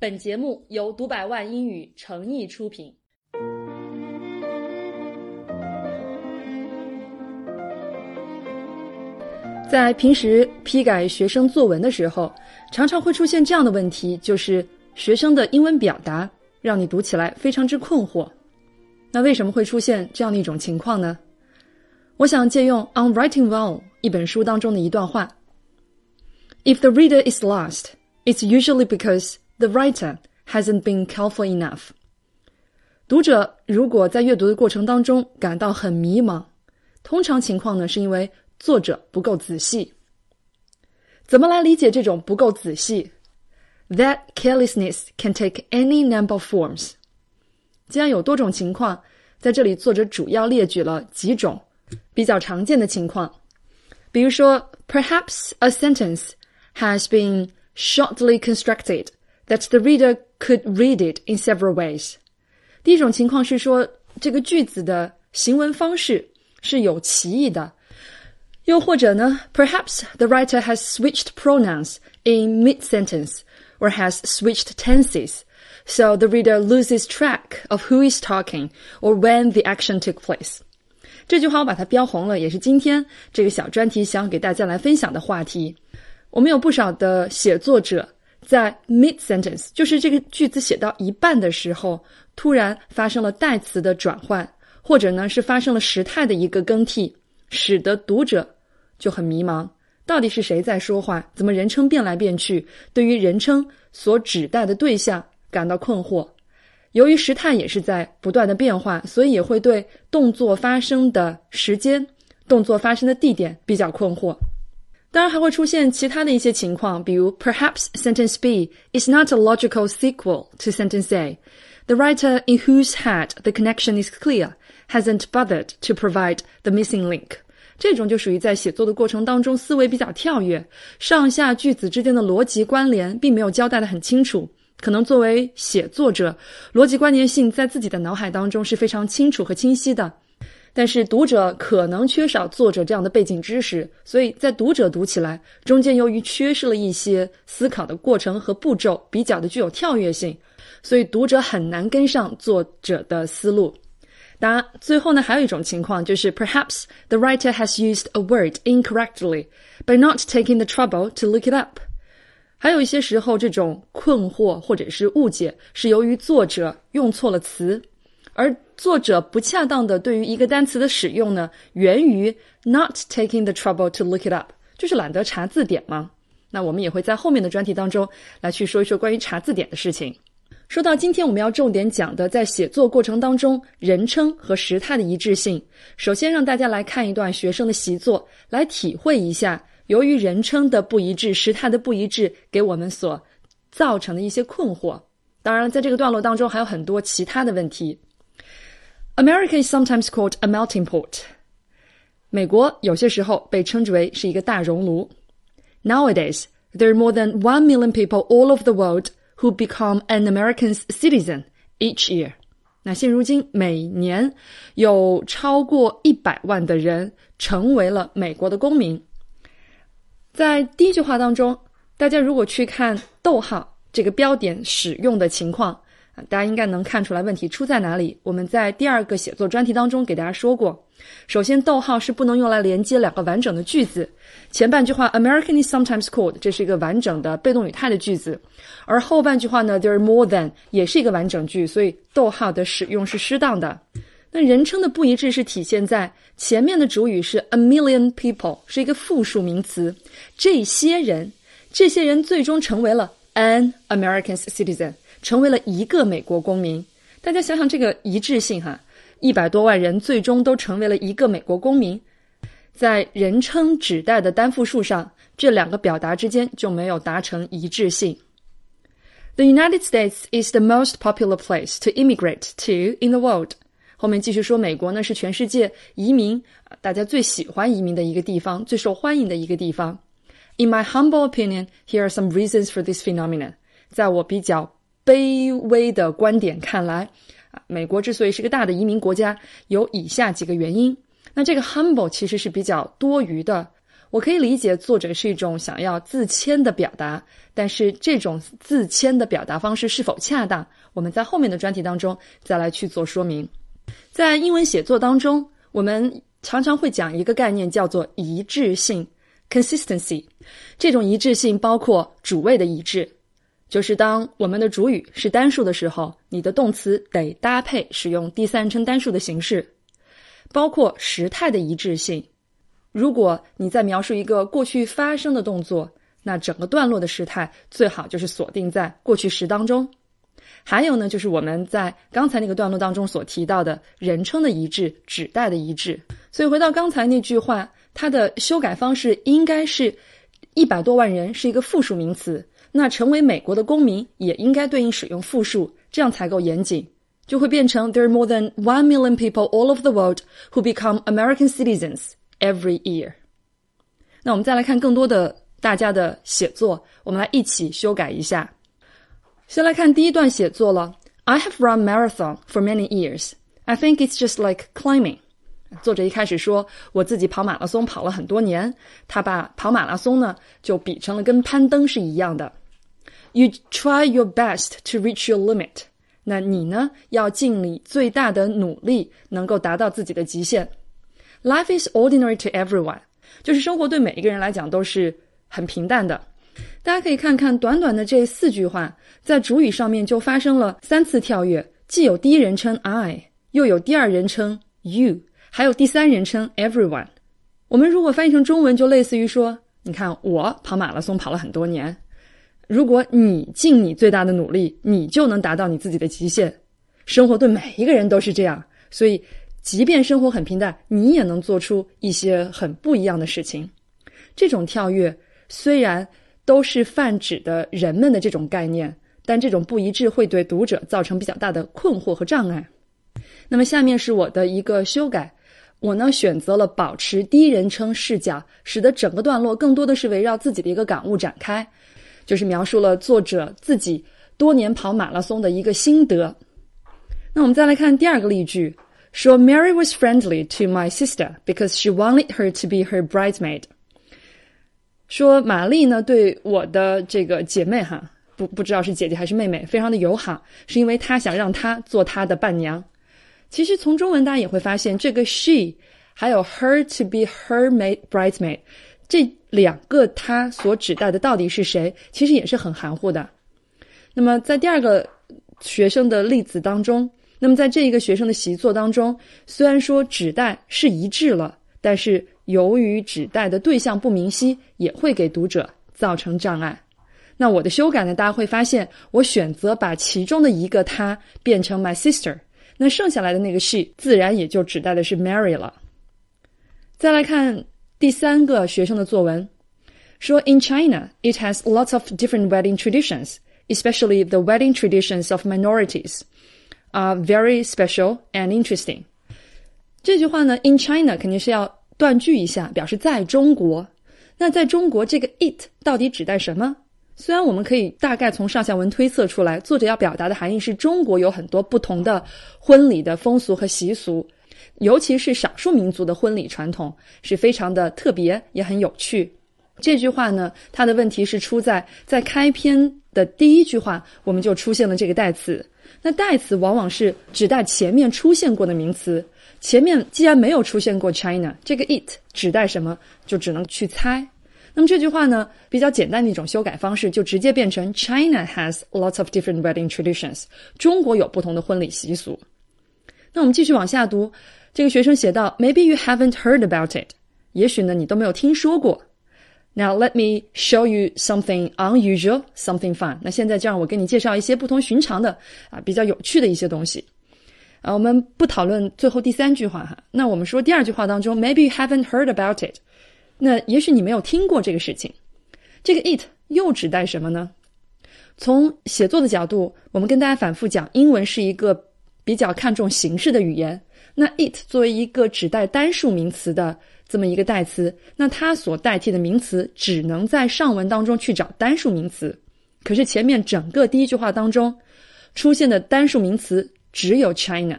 本节目由读百万英语诚意出品。在平时批改学生作文的时候，常常会出现这样的问题，就是学生的英文表达让你读起来非常之困惑。那为什么会出现这样的一种情况呢？我想借用《On Writing Well》一本书当中的一段话：“If the reader is lost, it's usually because the writer hasn't been careful enough。”读者如果在阅读的过程当中感到很迷茫，通常情况呢是因为。作者不够仔细，怎么来理解这种不够仔细？That carelessness can take any number of forms。既然有多种情况，在这里作者主要列举了几种比较常见的情况，比如说，perhaps a sentence has been shortly constructed that the reader could read it in several ways。第一种情况是说，这个句子的行文方式是有歧义的。又或者呢，perhaps the writer has switched pronouns in mid-sentence or has switched tenses, so the reader loses track of who is talking or when the action took place. 这句话我把它标红了，也是今天这个小专题想给大家来分享的话题。我们有不少的写作者 在 mid sentence，就是这个句子写到一半的时候，突然发生了代词的转换，或者呢是发生了时态的一个更替，使得读者就很迷茫，到底是谁在说话？怎么人称变来变去？对于人称所指代的对象感到困惑。由于时态也是在不断的变化，所以也会对动作发生的时间、动作发生的地点比较困惑。当然，还会出现其他的一些情况，比如 Perhaps sentence B is not a logical sequel to sentence A. The writer in whose head the connection is clear hasn't bothered to provide the missing link. 这种就属于在写作的过程当中思维比较跳跃，上下句子之间的逻辑关联并没有交代的很清楚。可能作为写作者，逻辑关联性在自己的脑海当中是非常清楚和清晰的，但是读者可能缺少作者这样的背景知识，所以在读者读起来中间由于缺失了一些思考的过程和步骤，比较的具有跳跃性，所以读者很难跟上作者的思路。当然，最后呢，还有一种情况就是 perhaps the writer has used a word incorrectly by not taking the trouble to look it up。还有一些时候，这种困惑或者是误解是由于作者用错了词，而作者不恰当的对于一个单词的使用呢，源于 not taking the trouble to look it up，就是懒得查字典吗？那我们也会在后面的专题当中来去说一说关于查字典的事情。说到今天我们要重点讲的，在写作过程当中人称和时态的一致性。首先让大家来看一段学生的习作，来体会一下由于人称的不一致、时态的不一致给我们所造成的一些困惑。当然，在这个段落当中还有很多其他的问题。America is sometimes called a melting pot。美国有些时候被称之为是一个大熔炉。Nowadays, there are more than one million people all over the world. who become an American citizen each year。那现如今每年有超过一百万的人成为了美国的公民。在第一句话当中，大家如果去看逗号这个标点使用的情况。 大家应该能看出来问题出在哪里。我们在第二个写作专题当中给大家说过，首先逗号是不能用来连接两个完整的句子。前半句话 American is sometimes called 这是一个完整的被动语态的句子，而后半句话呢 There are more than 也是一个完整句，所以逗号的使用是适当的。那人称的不一致是体现在前面的主语是 a million people 是一个复数名词，这些人，这些人最终成为了 an American citizen。成为了一个美国公民，大家想想这个一致性哈，一百多万人最终都成为了一个美国公民，在人称指代的单复数上，这两个表达之间就没有达成一致性。The United States is the most popular place to immigrate to in the world。后面继续说，美国呢是全世界移民大家最喜欢移民的一个地方，最受欢迎的一个地方。In my humble opinion, here are some reasons for this phenomenon。在我比较卑微的观点看来，啊，美国之所以是个大的移民国家，有以下几个原因。那这个 humble 其实是比较多余的。我可以理解作者是一种想要自谦的表达，但是这种自谦的表达方式是否恰当，我们在后面的专题当中再来去做说明。在英文写作当中，我们常常会讲一个概念，叫做一致性 （consistency）。这种一致性包括主谓的一致，就是当我们的主语是单数的时候，你的动词得搭配使用第三人称单数的形式；包括时态的一致性。如果你在描述一个过去发生的动作，那整个段落的时态最好就是锁定在过去时当中。还有呢，就是我们在刚才那个段落当中所提到的人称的一致、指代的一致。所以回到刚才那句话，它的修改方式应该是一百多万人是一个复数名词，那成为美国的公民也应该对应使用复数，这样才够严谨，就会变成 There are more than one million people all over the world who become American citizens. Every year，那我们再来看更多的大家的写作，我们来一起修改一下。先来看第一段写作了。I have run marathon for many years. I think it's just like climbing. 作者一开始说我自己跑马拉松跑了很多年，他把跑马拉松呢就比成了跟攀登是一样的。You try your best to reach your limit. 那你呢要尽你最大的努力，能够达到自己的极限。Life is ordinary to everyone，就是生活对每一个人来讲都是很平淡的。大家可以看看短短的这四句话，在主语上面就发生了三次跳跃，既有第一人称 I，又有第二人称 you，还有第三人称 everyone。我们如果翻译成中文，就类似于说：你看我跑马拉松跑了很多年，如果你尽你最大的努力，你就能达到你自己的极限。生活对每一个人都是这样，所以。即便生活很平淡，你也能做出一些很不一样的事情。这种跳跃虽然都是泛指的人们的这种概念，但这种不一致会对读者造成比较大的困惑和障碍。那么下面是我的一个修改，我呢选择了保持第一人称视角，使得整个段落更多的是围绕自己的一个感悟展开，就是描述了作者自己多年跑马拉松的一个心得。那我们再来看第二个例句。说 Mary was friendly to my sister because she wanted her to be her bridesmaid。说玛丽呢对我的这个姐妹哈，不不知道是姐姐还是妹妹，非常的友好，是因为她想让她做她的伴娘。其实从中文大家也会发现，这个 she 还有 her to be her maid bridesmaid 这两个他所指代的到底是谁，其实也是很含糊的。那么在第二个学生的例子当中。那么，在这一个学生的习作当中，虽然说指代是一致了，但是由于指代的对象不明晰，也会给读者造成障碍。那我的修改呢？大家会发现，我选择把其中的一个他变成 my sister，那剩下来的那个 she 自然也就指代的是 Mary 了。再来看第三个学生的作文，说 In China, it has lots of different wedding traditions, especially the wedding traditions of minorities. are very special and interesting。这句话呢，in China 肯定是要断句一下，表示在中国。那在中国，这个 it 到底指代什么？虽然我们可以大概从上下文推测出来，作者要表达的含义是中国有很多不同的婚礼的风俗和习俗，尤其是少数民族的婚礼传统是非常的特别，也很有趣。这句话呢，它的问题是出在在开篇的第一句话，我们就出现了这个代词。那代词往往是指代前面出现过的名词，前面既然没有出现过 China，这个 it 指代什么，就只能去猜。那么这句话呢，比较简单的一种修改方式，就直接变成 China has lots of different wedding traditions。中国有不同的婚礼习俗。那我们继续往下读，这个学生写道：Maybe you haven't heard about it。也许呢，你都没有听说过。Now let me show you something unusual, something fun. 那现在就让我给你介绍一些不同寻常的啊，比较有趣的一些东西。啊，我们不讨论最后第三句话哈。那我们说第二句话当中，Maybe you haven't heard about it。那也许你没有听过这个事情。这个 it 又指代什么呢？从写作的角度，我们跟大家反复讲，英文是一个比较看重形式的语言。那 it 作为一个指代单数名词的。这么一个代词，那它所代替的名词只能在上文当中去找单数名词。可是前面整个第一句话当中出现的单数名词只有 China，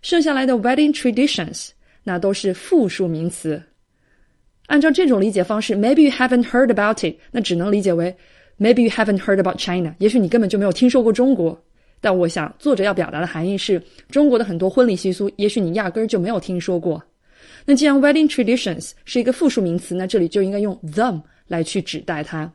剩下来的 wedding traditions 那都是复数名词。按照这种理解方式，maybe you haven't heard about it，那只能理解为 maybe you haven't heard about China，也许你根本就没有听说过中国。但我想，作者要表达的含义是中国的很多婚礼习俗，也许你压根儿就没有听说过。那既然 wedding traditions 是一个复数名词，那这里就应该用 them 来去指代它。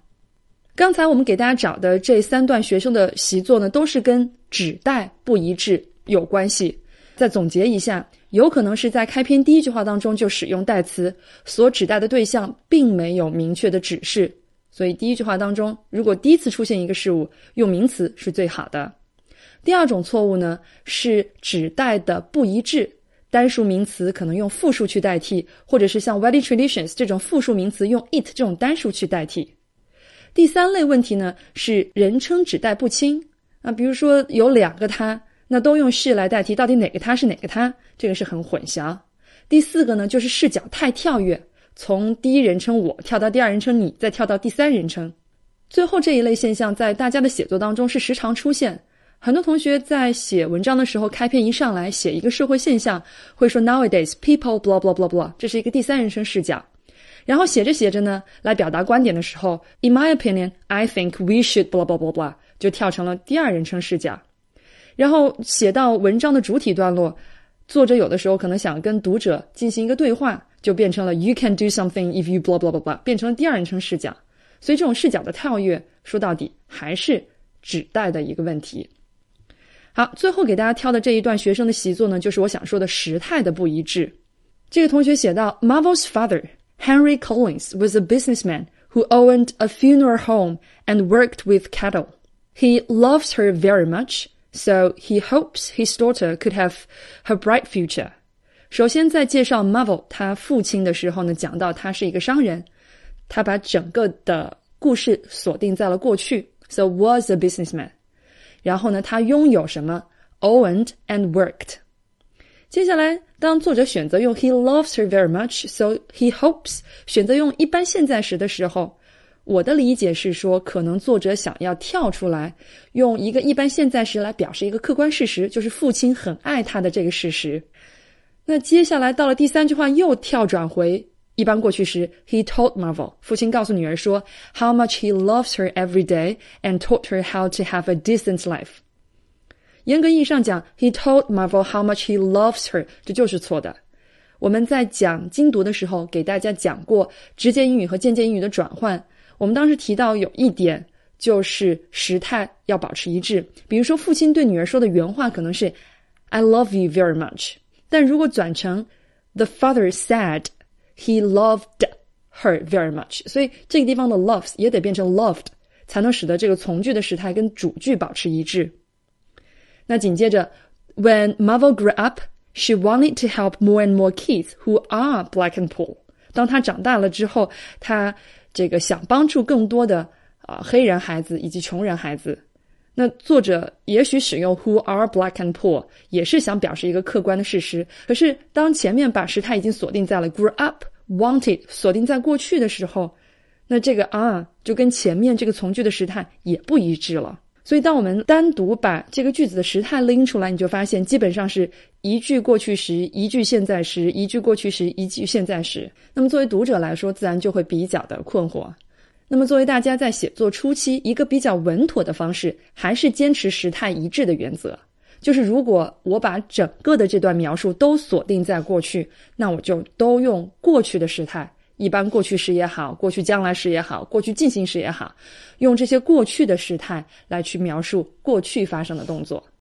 刚才我们给大家找的这三段学生的习作呢，都是跟指代不一致有关系。再总结一下，有可能是在开篇第一句话当中就使用代词，所指代的对象并没有明确的指示。所以第一句话当中，如果第一次出现一个事物，用名词是最好的。第二种错误呢，是指代的不一致，单数名词可能用复数去代替，或者是像 wedding traditions 这种复数名词用 it 这种单数去代替。第三类问题呢，是人称指代不清啊，比如说有两个他，那都用 she 来代替，到底哪个他是哪个他？这个是很混淆。第四个呢，就是视角太跳跃，从第一人称我跳到第二人称你，再跳到第三人称。最后这一类现象在大家的写作当中是时常出现。很多同学在写文章的时候，开篇一上来写一个社会现象，会说 nowadays people blah blah blah blah，这是一个第三人称视角。然后写着写着呢，来表达观点的时候，in my opinion，I think we should blah blah blah blah，就跳成了第二人称视角。然后写到文章的主体段落，作者有的时候可能想跟读者进行一个对话，就变成了 you can do something if you blah blah blah blah，变成了第二人称视角。所以这种视角的跳跃，说到底还是指代的一个问题。好，最后给大家挑的这一段学生的习作呢，就是我想说的时态的不一致。这个同学写到：Marvel's father Henry Collins was a businessman who owned a funeral home and worked with cattle. He loves her very much, so he hopes his daughter could have her bright future. 首先，在介绍 Marvel 他父亲的时候呢，讲到他是一个商人，他把整个的故事锁定在了过去，so was a businessman。然后呢，他拥有什么？Owned and worked。接下来，当作者选择用 he loves her very much，so he hopes 选择用一般现在时的时候，我的理解是说，可能作者想要跳出来，用一个一般现在时来表示一个客观事实，就是父亲很爱他的这个事实。那接下来到了第三句话，又跳转回一般过去时，he told Marvel，父亲告诉女儿说，how much he loves her every day and taught her how to have a decent life。严格意义上讲，he told Marvel how much he loves her，这就是错的。我们在讲精读的时候，给大家讲过直接英语和间接英语的转换。我们当时提到有一点就是时态要保持一致。比如说，父亲对女儿说的原话可能是 "I love you very much"，但如果转成 "The father said"。 He loved her very much，所以这个地方的 loves 也得变成 loved，才能使得这个从句的时态跟主句保持一致。那紧接着，When Marvel grew up, she wanted to help more and more kids who are black and poor。当她长大了之后，她这个想帮助更多的啊黑人孩子以及穷人孩子。那作者也许使用 who are black and poor，也是想表示一个客观的事实。可是当前面把时态已经锁定在了 grew up wanted，锁定在过去的时候，那这个 are 就跟前面这个从句的时态也不一致了。所以当我们单独把这个句子的时态拎出来，你就发现基本上是一句过去时，一句现在时，一句过去时，一句现在时。那么作为读者来说，自然就会比较的困惑。那么，作为大家在写作初期一个比较稳妥的方式，还是坚持时态一致的原则。就是如果我把整个的这段描述都锁定在过去，那我就都用过去的时态，一般过去时也好，过去将来时也好，过去进行时也好，用这些过去的时态来去描述过去发生的动作。